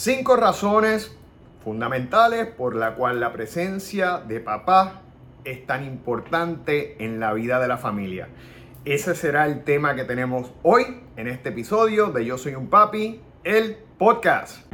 Cinco razones fundamentales por la cual la presencia de papá es tan importante en la vida de la familia. Ese será el tema que tenemos hoy en este episodio de Yo Soy un Papi, el podcast.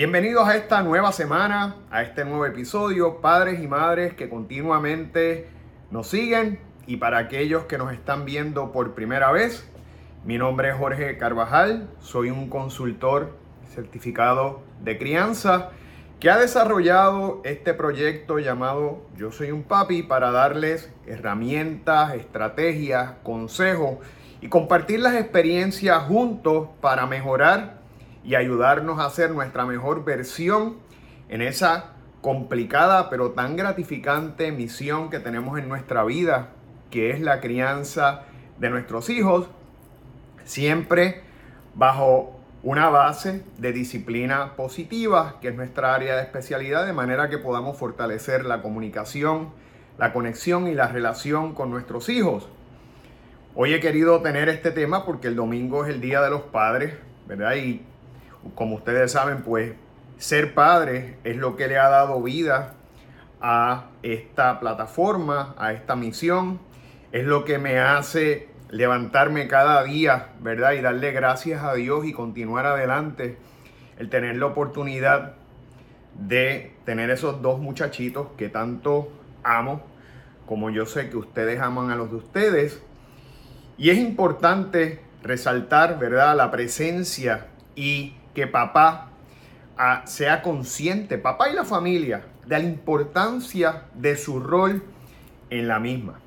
Bienvenidos a esta nueva semana, a este nuevo episodio, padres y madres que continuamente nos siguen. Y para aquellos que nos están viendo por primera vez, mi nombre es Jorge Carvajal, soy un consultor certificado de crianza que ha desarrollado este proyecto llamado Yo Soy un Papi para darles herramientas, estrategias, consejos y compartir las experiencias juntos para mejorar y ayudarnos a hacer nuestra mejor versión en esa complicada pero tan gratificante misión que tenemos en nuestra vida, que es la crianza de nuestros hijos, siempre bajo una base de disciplina positiva, que es nuestra área de especialidad, de manera que podamos fortalecer la comunicación, la conexión y la relación con nuestros hijos. Hoy he querido tener este tema porque el domingo es el Día de los Padres, ¿verdad? Y como ustedes saben, pues ser padre es lo que le ha dado vida a esta plataforma, a esta misión. Es lo que me hace levantarme cada día, ¿verdad? Y darle gracias a Dios y continuar adelante. El tener la oportunidad de tener esos dos muchachitos que tanto amo, como yo sé que ustedes aman a los de ustedes. Y es importante resaltar, ¿verdad? La presencia y que papá ah, sea consciente, papá y la familia, de la importancia de su rol en la misma.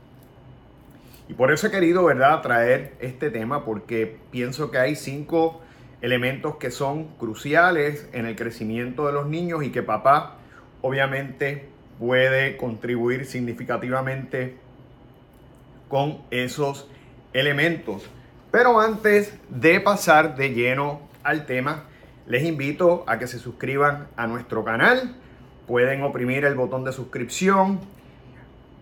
Y por eso he querido, ¿verdad?, traer este tema porque pienso que hay cinco elementos que son cruciales en el crecimiento de los niños y que papá obviamente puede contribuir significativamente con esos elementos. Pero antes de pasar de lleno al tema, les invito a que se suscriban a nuestro canal. Pueden oprimir el botón de suscripción,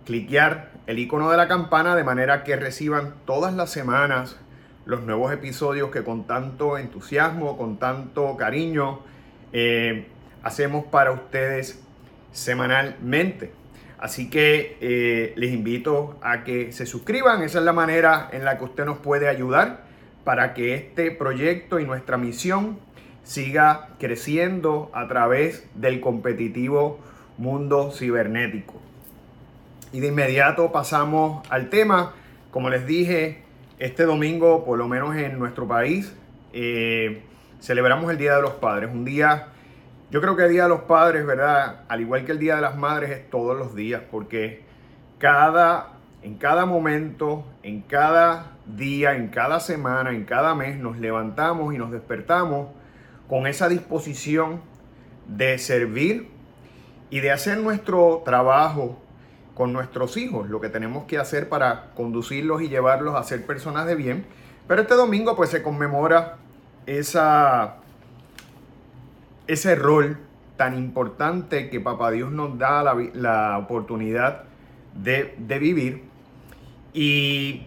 cliquear el icono de la campana de manera que reciban todas las semanas los nuevos episodios que con tanto entusiasmo, con tanto cariño eh, hacemos para ustedes semanalmente. Así que eh, les invito a que se suscriban. Esa es la manera en la que usted nos puede ayudar para que este proyecto y nuestra misión siga creciendo a través del competitivo mundo cibernético. Y de inmediato pasamos al tema. Como les dije, este domingo, por lo menos en nuestro país, eh, celebramos el Día de los Padres. Un día, yo creo que el Día de los Padres, ¿verdad? Al igual que el Día de las Madres, es todos los días, porque cada, en cada momento, en cada día, en cada semana, en cada mes, nos levantamos y nos despertamos con esa disposición de servir y de hacer nuestro trabajo con nuestros hijos, lo que tenemos que hacer para conducirlos y llevarlos a ser personas de bien. Pero este domingo pues se conmemora esa, ese rol tan importante que Papá Dios nos da la, la oportunidad de, de vivir. Y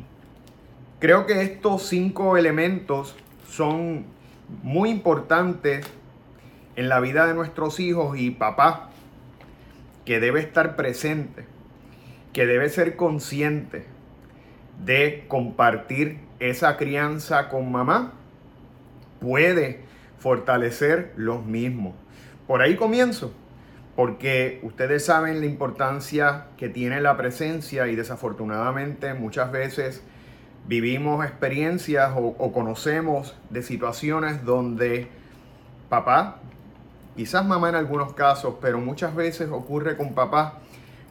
creo que estos cinco elementos son muy importante en la vida de nuestros hijos y papá, que debe estar presente, que debe ser consciente de compartir esa crianza con mamá, puede fortalecer los mismos. Por ahí comienzo, porque ustedes saben la importancia que tiene la presencia y desafortunadamente muchas veces vivimos experiencias o, conocemos de situaciones donde papá, quizás mamá en algunos casos, pero muchas veces ocurre con papá,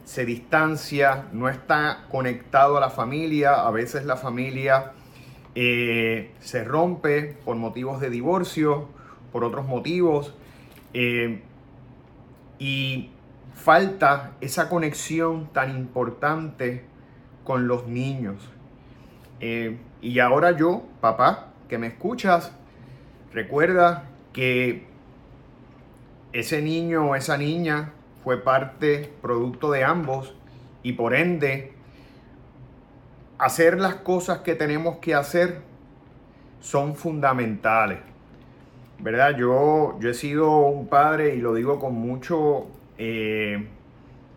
se distancia, no está conectado a la familia, a veces la familia eh, se rompe por motivos de divorcio, por otros motivos, eh, y falta esa conexión tan importante con los niños. Eh, y ahora yo, papá, que me escuchas, recuerda que ese niño o esa niña fue parte, producto de ambos, y por ende, hacer las cosas que tenemos que hacer son fundamentales. ¿Verdad? Yo, yo he sido un padre y lo digo con mucho, eh,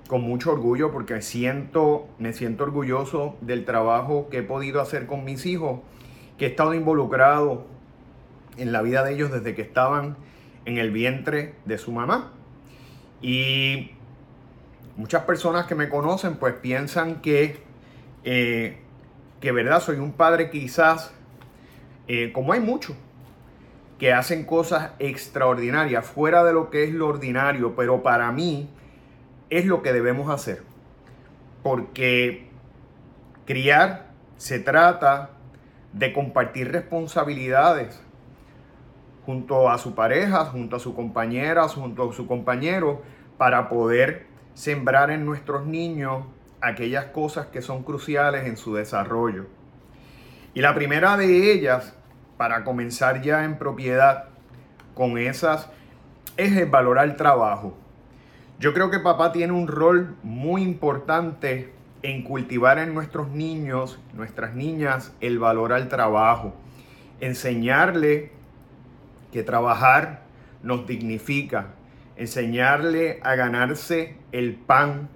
con mucho orgullo porque siento, me siento orgulloso del trabajo que he podido hacer con mis hijos, que he estado involucrado en la vida de ellos desde que estaban en el vientre de su mamá. Y muchas personas que me conocen pues piensan que, eh, que verdad, soy un padre quizás, eh, como hay muchos, que hacen cosas extraordinarias, fuera de lo que es lo ordinario, pero para mí es lo que debemos hacer. Porque criar se trata de compartir responsabilidades junto a su pareja, junto a su compañera, junto a su compañero, para poder sembrar en nuestros niños aquellas cosas que son cruciales en su desarrollo. Y la primera de ellas, para comenzar ya en propiedad con esas, es el valorar el trabajo. Yo creo que papá tiene un rol muy importante en cultivar en nuestros niños, nuestras niñas, el valor al trabajo. Enseñarle que trabajar nos dignifica. Enseñarle a ganarse el pan,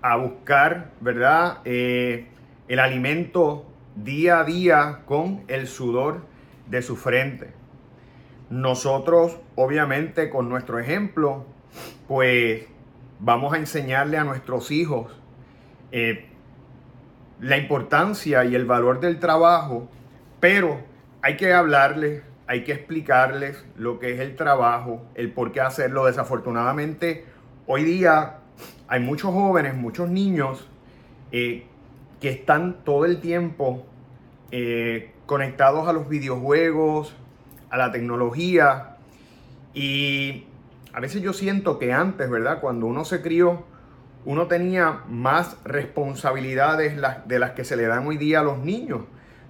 a buscar, ¿verdad? Eh, el alimento día a día con el sudor de su frente. Nosotros, obviamente, con nuestro ejemplo, pues vamos a enseñarle a nuestros hijos eh, la importancia y el valor del trabajo, pero hay que hablarles, hay que explicarles lo que es el trabajo, el por qué hacerlo. Desafortunadamente, hoy día hay muchos jóvenes, muchos niños eh, que están todo el tiempo eh, conectados a los videojuegos, a la tecnología y a veces yo siento que antes, ¿verdad? Cuando uno se crió, uno tenía más responsabilidades de las que se le dan hoy día a los niños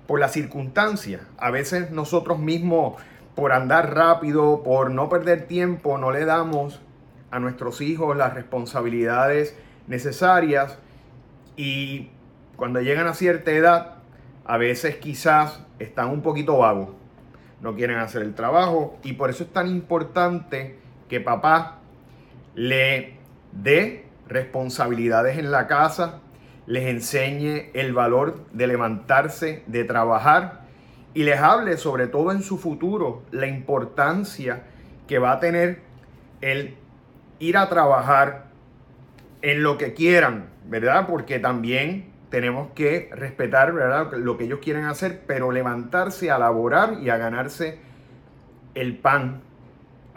por las circunstancias. A veces nosotros mismos, por andar rápido, por no perder tiempo, no le damos a nuestros hijos las responsabilidades necesarias y cuando llegan a cierta edad, a veces quizás están un poquito vagos, no quieren hacer el trabajo y por eso es tan importante que papá le dé responsabilidades en la casa, les enseñe el valor de levantarse, de trabajar y les hable sobre todo en su futuro la importancia que va a tener el ir a trabajar en lo que quieran, ¿verdad? Porque también tenemos que respetar, ¿verdad? Lo que ellos quieren hacer, pero levantarse a laborar y a ganarse el pan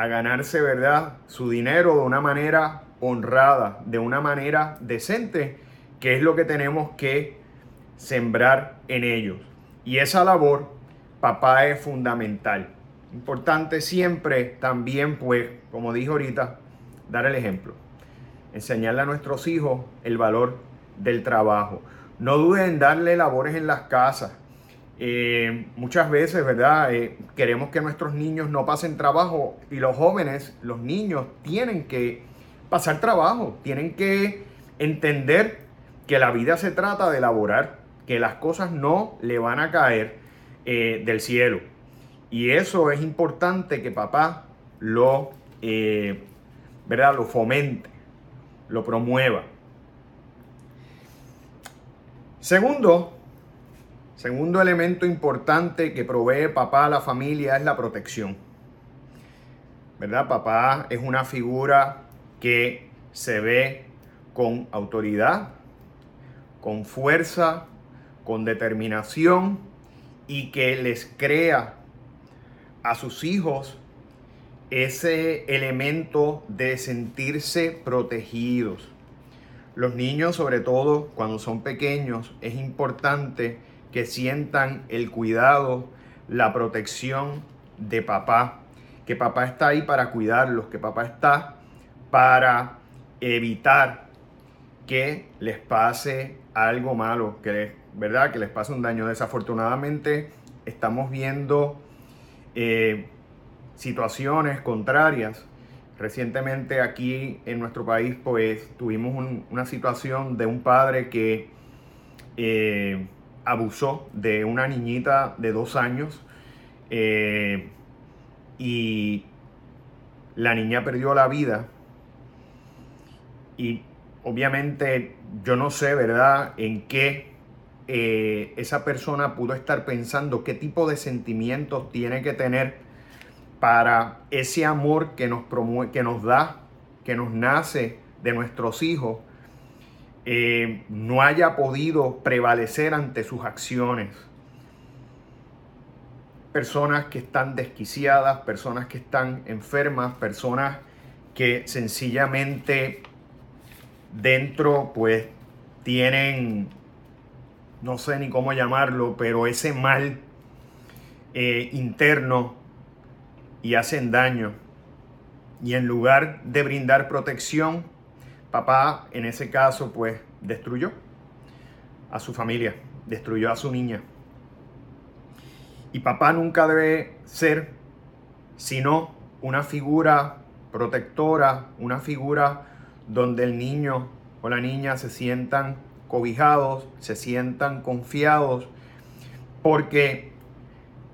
a ganarse, ¿verdad?, su dinero de una manera honrada, de una manera decente, que es lo que tenemos que sembrar en ellos. Y esa labor, papá, es fundamental. Importante siempre también, pues, como dije ahorita, dar el ejemplo. Enseñarle a nuestros hijos el valor del trabajo. No duden en darle labores en las casas. Eh, muchas veces, ¿verdad? Eh, queremos que nuestros niños no pasen trabajo y los jóvenes, los niños, tienen que pasar trabajo, tienen que entender que la vida se trata de elaborar, que las cosas no le van a caer eh, del cielo. Y eso es importante que papá lo, ¿verdad? Lo fomente, lo promueva. Segundo, Segundo elemento importante que provee papá a la familia es la protección. ¿Verdad? Papá es una figura que se ve con autoridad, con fuerza, con determinación y que les crea a sus hijos ese elemento de sentirse protegidos. Los niños, sobre todo cuando son pequeños, es importante que sientan el cuidado, la protección de papá, que papá está ahí para cuidarlos, que papá está para evitar que les pase algo malo, que ¿verdad? Que les pase un daño. Desafortunadamente estamos viendo eh, situaciones contrarias. Recientemente aquí en nuestro país pues tuvimos una situación de un padre que eh, abusó de una niñita de dos años eh, y la niña perdió la vida y obviamente yo no sé, ¿verdad?, en qué eh, esa persona pudo estar pensando, qué tipo de sentimientos tiene que tener para ese amor que nos, que nos da, que nos nace de nuestros hijos, eh, no haya podido prevalecer ante sus acciones. Personas que están desquiciadas, personas que están enfermas, personas que sencillamente dentro pues tienen, no sé ni cómo llamarlo, pero ese mal eh, interno y hacen daño. Y en lugar de brindar protección, papá en ese caso pues destruyó a su familia, destruyó a su niña. Y papá nunca debe ser sino una figura protectora, una figura donde el niño o la niña se sientan cobijados, se sientan confiados, porque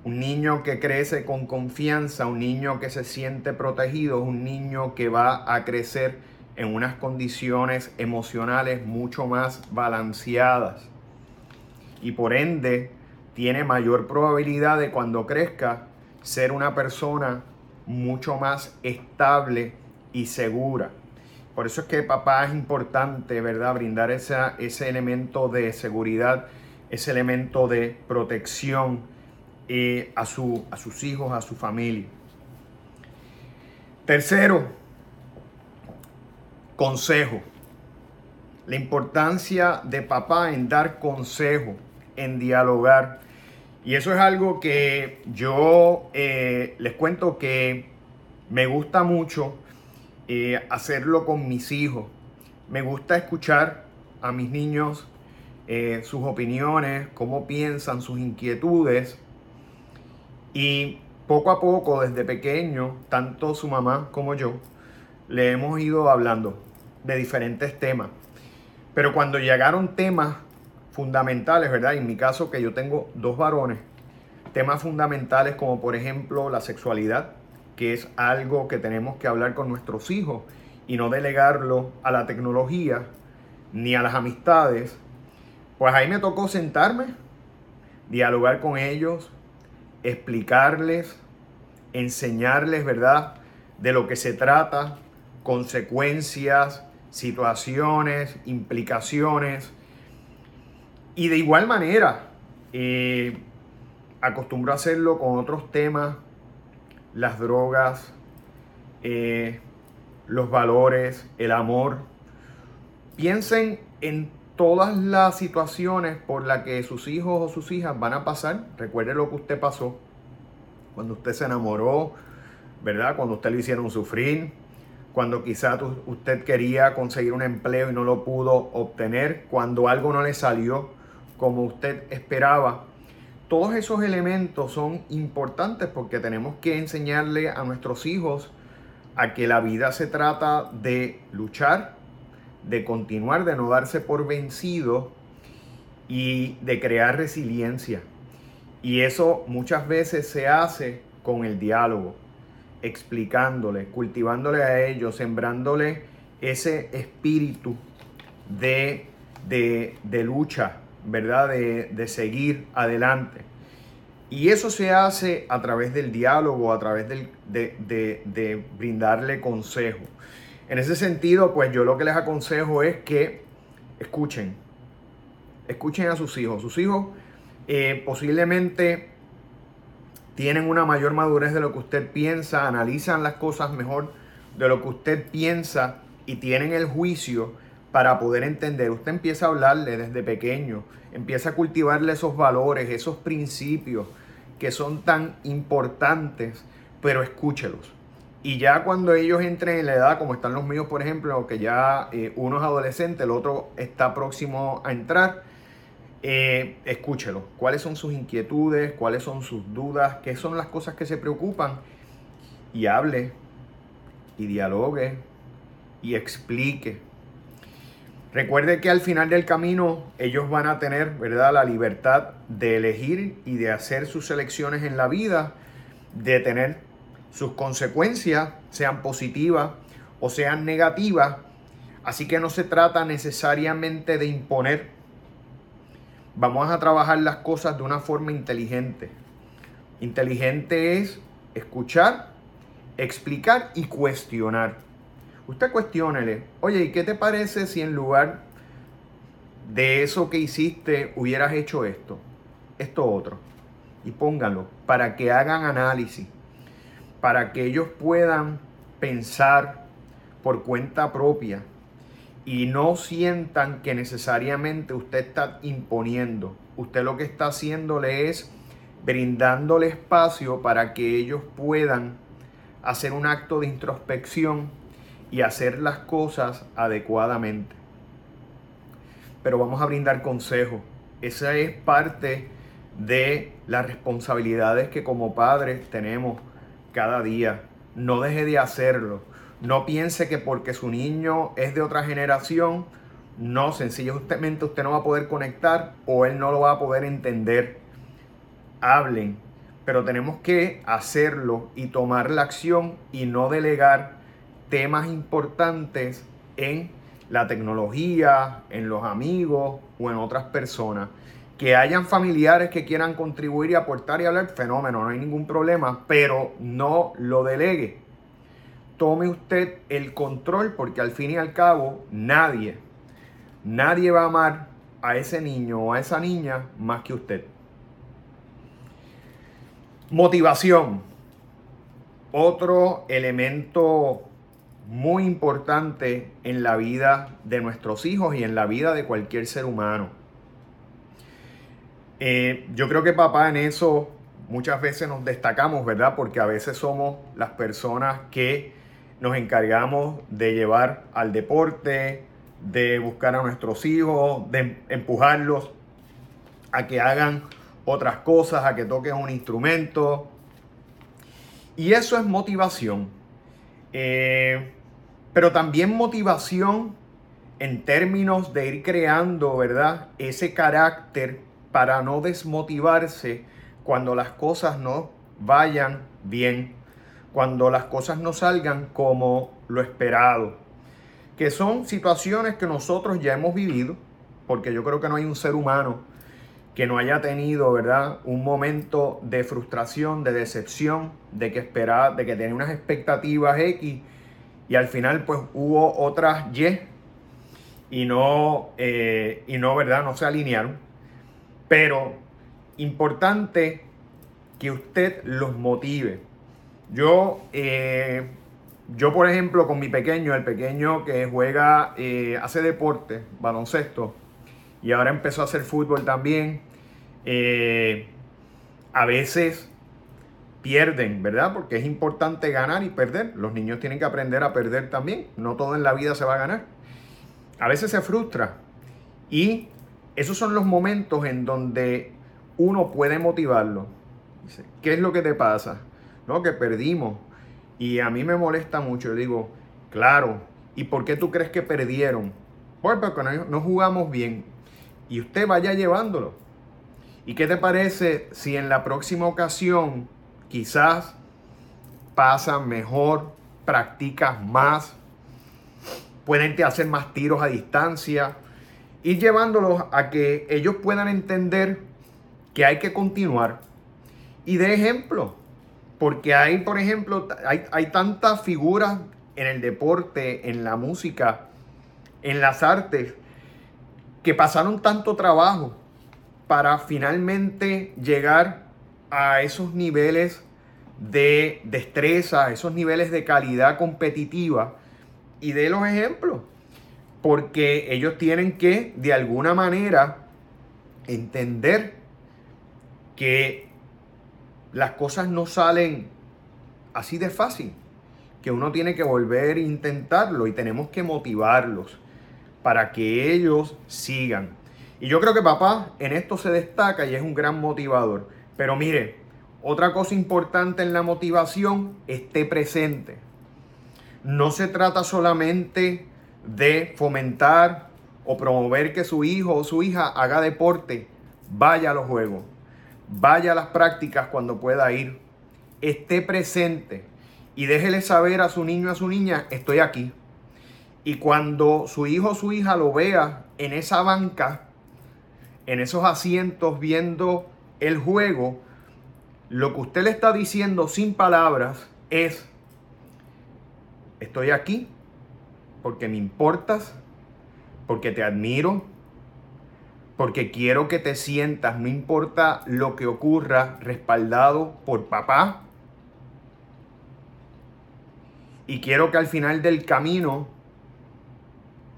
un niño que crece con confianza, un niño que se siente protegido, un niño que va a crecer en unas condiciones emocionales mucho más balanceadas. Y por ende tiene mayor probabilidad de cuando crezca ser una persona mucho más estable y segura. Por eso es que papá es importante, ¿verdad? Brindar ese elemento de seguridad, ese elemento de protección eh, a, su, a sus hijos, a su familia. Tercero, consejo. La importancia de papá en dar consejo, en dialogar. Y eso es algo que yo eh, les cuento que me gusta mucho eh, hacerlo con mis hijos. Me gusta escuchar a mis niños eh, sus opiniones, cómo piensan, sus inquietudes. Y poco a poco, desde pequeño, tanto su mamá como yo, le hemos ido hablando de diferentes temas. Pero cuando llegaron temas fundamentales, ¿verdad? En mi caso, que yo tengo dos varones, temas fundamentales como por ejemplo la sexualidad, que es algo que tenemos que hablar con nuestros hijos y no delegarlo a la tecnología ni a las amistades, pues ahí me tocó sentarme, dialogar con ellos, explicarles, enseñarles, ¿verdad?, de lo que se trata, consecuencias, situaciones, implicaciones. Y de igual manera, eh, acostumbro a hacerlo con otros temas las drogas, eh, los valores, el amor. Piensen en todas las situaciones por las que sus hijos o sus hijas van a pasar. Recuerde lo que usted pasó cuando usted se enamoró, ¿verdad? Cuando usted le hicieron sufrir, cuando quizás usted quería conseguir un empleo y no lo pudo obtener, cuando algo no le salió como usted esperaba. Todos esos elementos son importantes porque tenemos que enseñarle a nuestros hijos a que la vida se trata de luchar, de continuar, de no darse por vencido y de crear resiliencia. Y eso muchas veces se hace con el diálogo, explicándole, cultivándole a ellos, sembrándole ese espíritu de, de, de lucha, ¿verdad? De, seguir adelante. Y eso se hace a través del diálogo, a través de, de, brindarle consejo. En ese sentido, pues yo lo que les aconsejo es que escuchen, escuchen a sus hijos. Sus hijos eh, posiblemente tienen una mayor madurez de lo que usted piensa, analizan las cosas mejor de lo que usted piensa y tienen el juicio para poder entender. Usted empieza a hablarle desde pequeño, empieza a cultivarle esos valores, esos principios que son tan importantes, pero escúchelos. Y ya cuando ellos entren en la edad, como están los míos, por ejemplo, que ya eh, uno es adolescente, el otro está próximo a entrar, eh, escúchelo. ¿Cuáles son sus inquietudes? ¿Cuáles son sus dudas? ¿Qué son las cosas que se preocupan? Y hable, y dialogue, y explique. Recuerde que al final del camino ellos van a tener, ¿verdad?, la libertad de elegir y de hacer sus elecciones en la vida, de tener sus consecuencias, sean positivas o sean negativas. Así que no se trata necesariamente de imponer. Vamos a trabajar las cosas de una forma inteligente. Inteligente es escuchar, explicar y cuestionar. Usted cuestiónele, oye, ¿y qué te parece si en lugar de eso que hiciste hubieras hecho esto, esto otro? Y pónganlo para que hagan análisis, para que ellos puedan pensar por cuenta propia y no sientan que necesariamente usted está imponiendo. Usted lo que está haciéndole es brindándole espacio para que ellos puedan hacer un acto de introspección y hacer las cosas adecuadamente. Pero vamos a brindar consejo. Esa es parte de las responsabilidades que como padres tenemos cada día. No deje de hacerlo. No piense que porque su niño es de otra generación, no, sencillamente usted no va a poder conectar o él no lo va a poder entender. Hablen, pero tenemos que hacerlo y tomar la acción y no delegar temas importantes en la tecnología, en los amigos o en otras personas. Que hayan familiares que quieran contribuir y aportar y hablar, fenómeno, no hay ningún problema, pero no lo delegue. Tome usted el control porque al fin y al cabo nadie, nadie va a amar a ese niño o a esa niña más que usted. Motivación. Otro elemento muy importante en la vida de nuestros hijos y en la vida de cualquier ser humano. Eh, yo creo que papá en eso muchas veces nos destacamos, ¿verdad? Porque a veces somos las personas que nos encargamos de llevar al deporte, de buscar a nuestros hijos, de empujarlos a que hagan otras cosas, a que toquen un instrumento. Y eso es motivación. Eh, pero también motivación en términos de ir creando, ¿verdad? Ese carácter para no desmotivarse cuando las cosas no vayan bien, cuando las cosas no salgan como lo esperado, que son situaciones que nosotros ya hemos vivido, porque yo creo que no hay un ser humano que no haya tenido, ¿verdad? Un momento de frustración, de decepción, de que esperaba, de que tenía unas expectativas X y al final pues hubo otras Y y no, eh, y no, ¿verdad? No se alinearon. Pero importante que usted los motive. Yo, eh, yo por ejemplo, con mi pequeño, el pequeño que juega, eh, hace deporte, baloncesto, y ahora empezó a hacer fútbol también, a veces pierden, ¿verdad? Porque es importante ganar y perder. Los niños tienen que aprender a perder también. No todo en la vida se va a ganar. A veces se frustra. Y esos son los momentos en donde uno puede motivarlo. ¿Qué es lo que te pasa? Que perdimos. Y a mí me molesta mucho. Yo digo, claro. ¿Y por qué tú crees que perdieron? Pues porque no, no jugamos bien. Y usted vaya llevándolo. ¿Y qué te parece si en la próxima ocasión quizás pasan mejor, practicas más, pueden hacer más tiros a distancia, y llevándolos a que ellos puedan entender que hay que continuar. Y de ejemplo, porque hay, por ejemplo, hay, hay tantas figuras en el deporte, en la música, en las artes, que pasaron tanto trabajo para finalmente llegar a esos niveles de destreza, esos niveles de calidad competitiva. Y de los ejemplos, porque ellos tienen que de alguna manera entender que las cosas no salen así de fácil, que uno tiene que volver a intentarlo y tenemos que motivarlos para que ellos sigan. Y yo creo que papá en esto se destaca y es un gran motivador. Pero mire, otra cosa importante en la motivación, esté presente. No se trata solamente de fomentar o promover que su hijo o su hija haga deporte, vaya a los juegos, vaya a las prácticas cuando pueda ir, esté presente y déjele saber a su niño, a su niña, estoy aquí. Y cuando su hijo o su hija lo vea en esa banca, en esos asientos viendo el juego, lo que usted le está diciendo sin palabras es, estoy aquí porque me importas, porque te admiro, porque quiero que te sientas, no importa lo que ocurra, respaldado por papá. Y quiero que al final del camino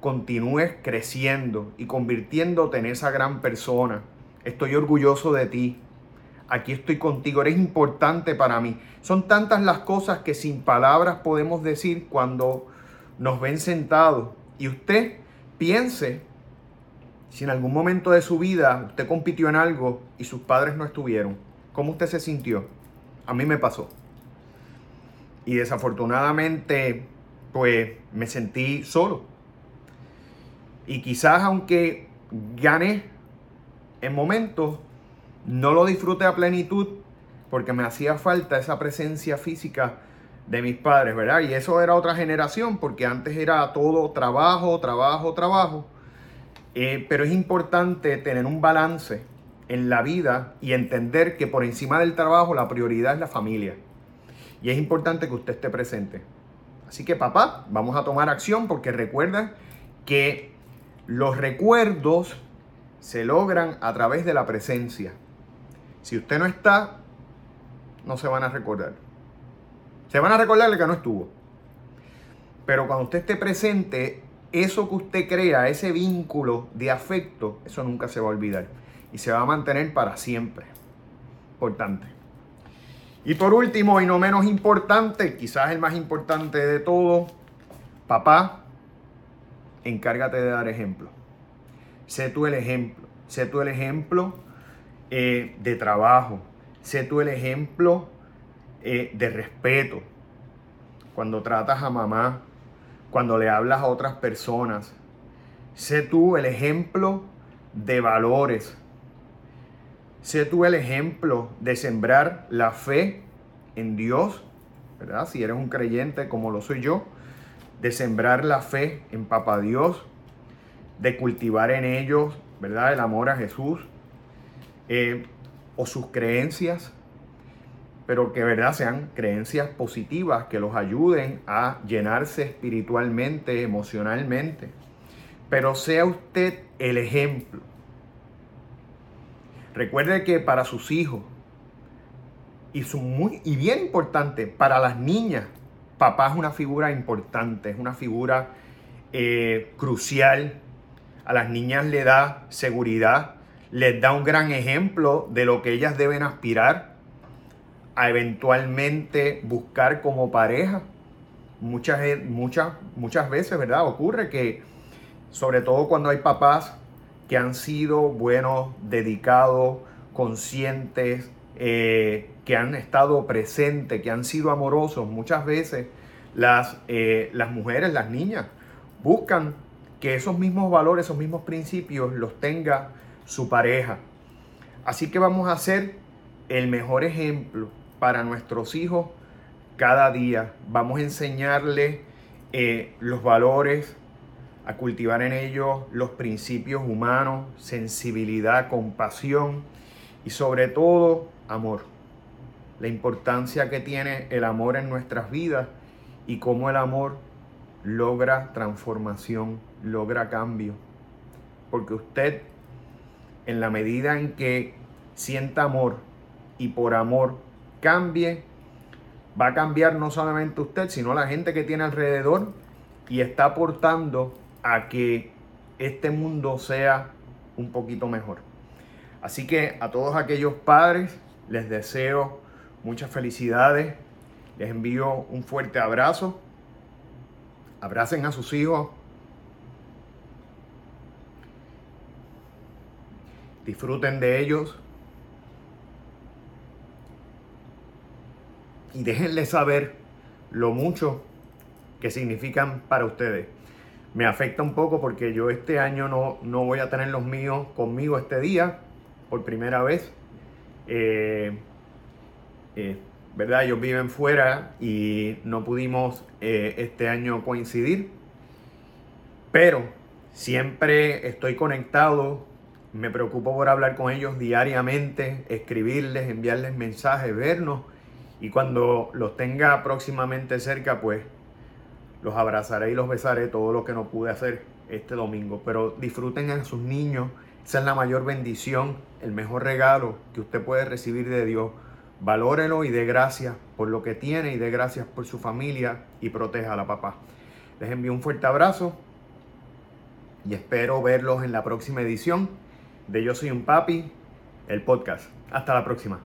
continúes creciendo y convirtiéndote en esa gran persona. Estoy orgulloso de ti. Aquí estoy contigo. Eres importante para mí. Son tantas las cosas que sin palabras podemos decir cuando nos ven sentados. Y usted piense si en algún momento de su vida usted compitió en algo y sus padres no estuvieron. ¿Cómo usted se sintió? A mí me pasó. Y desafortunadamente, pues me sentí solo y quizás aunque gané en momentos, no lo disfruté a plenitud porque me hacía falta esa presencia física de mis padres, ¿verdad? Y eso era otra generación porque antes era todo trabajo, trabajo, trabajo. Eh, pero es importante tener un balance en la vida y entender que por encima del trabajo la prioridad es la familia. Y es importante que usted esté presente. Así que papá, vamos a tomar acción porque recuerda que los recuerdos se logran a través de la presencia. Si usted no está, no se van a recordar. Se van a recordarle que no estuvo. Pero cuando usted esté presente, eso que usted crea, ese vínculo de afecto, eso nunca se va a olvidar. Y se va a mantener para siempre. Importante. Y por último, y no menos importante, quizás el más importante de todo, papá, encárgate de dar ejemplo. Sé tú el ejemplo. Sé tú el ejemplo eh, de trabajo. Sé tú el ejemplo eh, de respeto. Cuando tratas a mamá, cuando le hablas a otras personas. Sé tú el ejemplo de valores. Sé tú el ejemplo de sembrar la fe en Dios, ¿verdad? Si eres un creyente como lo soy yo, de sembrar la fe en Papa Dios, de cultivar en ellos, ¿verdad? El amor a Jesús eh, o sus creencias, pero que, ¿verdad? Sean creencias positivas que los ayuden a llenarse espiritualmente, emocionalmente. Pero sea usted el ejemplo. Recuerde que para sus hijos, y, muy, y bien importante, para las niñas, papá es una figura importante, es una figura eh, crucial. A las niñas le da seguridad, les da un gran ejemplo de lo que ellas deben aspirar a eventualmente buscar como pareja. Muchas, muchas, muchas veces, ¿verdad? Ocurre que, sobre todo cuando hay papás que han sido buenos, dedicados, conscientes, eh, que han estado presentes, que han sido amorosos, muchas veces las, eh, las mujeres, las niñas, buscan que esos mismos valores, esos mismos principios los tenga su pareja. Así que vamos a ser el mejor ejemplo para nuestros hijos cada día. Vamos a enseñarles eh, los valores, a cultivar en ellos los principios humanos, sensibilidad, compasión y sobre todo amor. La importancia que tiene el amor en nuestras vidas y cómo el amor logra transformación, logra cambio. Porque usted, en la medida en que sienta amor y por amor cambie, va a cambiar no solamente usted, sino la gente que tiene alrededor y está aportando a que este mundo sea un poquito mejor. Así que a todos aquellos padres les deseo muchas felicidades, les envío un fuerte abrazo, abracen a sus hijos disfruten de ellos y déjenles saber lo mucho que significan para ustedes. Me afecta un poco porque yo este año no, no voy a tener los míos conmigo este día por primera vez. Eh, eh, ¿Verdad? Ellos viven fuera y no pudimos eh, este año coincidir. Pero siempre estoy conectado. Me preocupo por hablar con ellos diariamente, escribirles, enviarles mensajes, vernos. Y cuando los tenga próximamente cerca, pues los abrazaré y los besaré todo lo que no pude hacer este domingo. Pero disfruten a sus niños. Esa es la mayor bendición, el mejor regalo que usted puede recibir de Dios. Valórelo y dé gracias por lo que tiene y dé gracias por su familia y proteja a la papá. Les envío un fuerte abrazo y espero verlos en la próxima edición de Yo Soy un Papi, el podcast. Hasta la próxima.